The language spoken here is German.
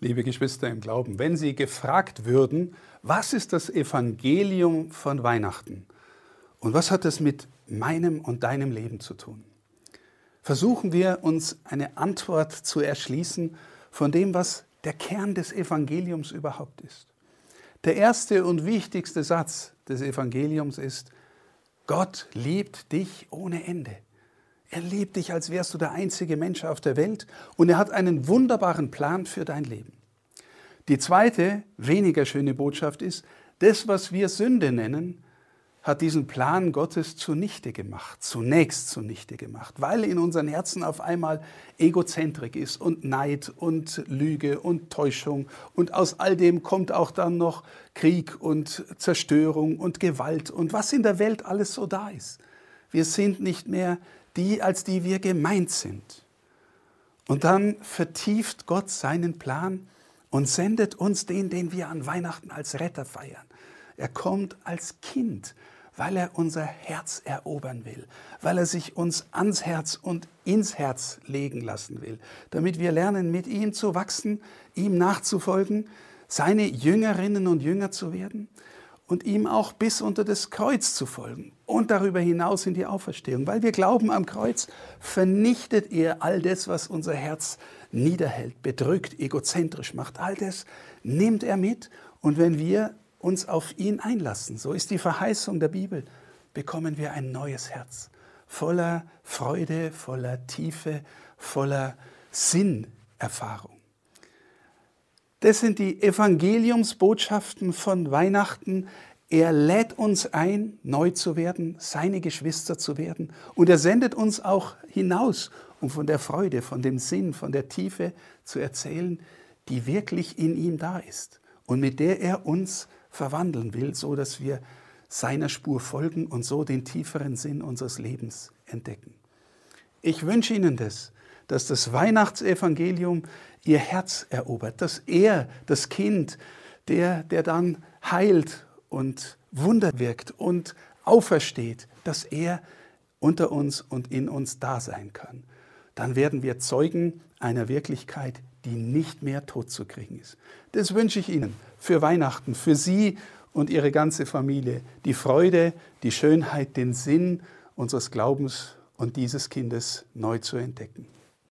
liebe Geschwister im Glauben, wenn Sie gefragt würden, was ist das Evangelium von Weihnachten und was hat es mit meinem und deinem Leben zu tun? Versuchen wir uns eine Antwort zu erschließen von dem, was der Kern des Evangeliums überhaupt ist. Der erste und wichtigste Satz des Evangeliums ist, Gott liebt dich ohne Ende. Er liebt dich, als wärst du der einzige Mensch auf der Welt und er hat einen wunderbaren Plan für dein Leben. Die zweite, weniger schöne Botschaft ist, das, was wir Sünde nennen, hat diesen Plan Gottes zunichte gemacht, zunächst zunichte gemacht, weil in unseren Herzen auf einmal Egozentrik ist und Neid und Lüge und Täuschung und aus all dem kommt auch dann noch Krieg und Zerstörung und Gewalt und was in der Welt alles so da ist. Wir sind nicht mehr die, als die wir gemeint sind. Und dann vertieft Gott seinen Plan und sendet uns den, den wir an Weihnachten als Retter feiern. Er kommt als Kind, weil er unser Herz erobern will, weil er sich uns ans Herz und ins Herz legen lassen will, damit wir lernen, mit ihm zu wachsen, ihm nachzufolgen, seine Jüngerinnen und Jünger zu werden und ihm auch bis unter das Kreuz zu folgen und darüber hinaus in die Auferstehung. Weil wir glauben, am Kreuz vernichtet er all das, was unser Herz niederhält, bedrückt, egozentrisch macht. All das nimmt er mit und wenn wir uns auf ihn einlassen, so ist die Verheißung der Bibel, bekommen wir ein neues Herz, voller Freude, voller Tiefe, voller Sinnerfahrung. Das sind die Evangeliumsbotschaften von Weihnachten. Er lädt uns ein, neu zu werden, seine Geschwister zu werden. Und er sendet uns auch hinaus, um von der Freude, von dem Sinn, von der Tiefe zu erzählen, die wirklich in ihm da ist und mit der er uns verwandeln will, so dass wir seiner Spur folgen und so den tieferen Sinn unseres Lebens entdecken. Ich wünsche Ihnen das, dass das Weihnachtsevangelium ihr Herz erobert, dass er, das Kind, der, der dann heilt und Wunder wirkt und aufersteht, dass er unter uns und in uns da sein kann. Dann werden wir Zeugen einer Wirklichkeit, die nicht mehr tot zu kriegen ist. Das wünsche ich Ihnen für Weihnachten, für Sie und Ihre ganze Familie. Die Freude, die Schönheit, den Sinn unseres Glaubens und dieses Kindes neu zu entdecken.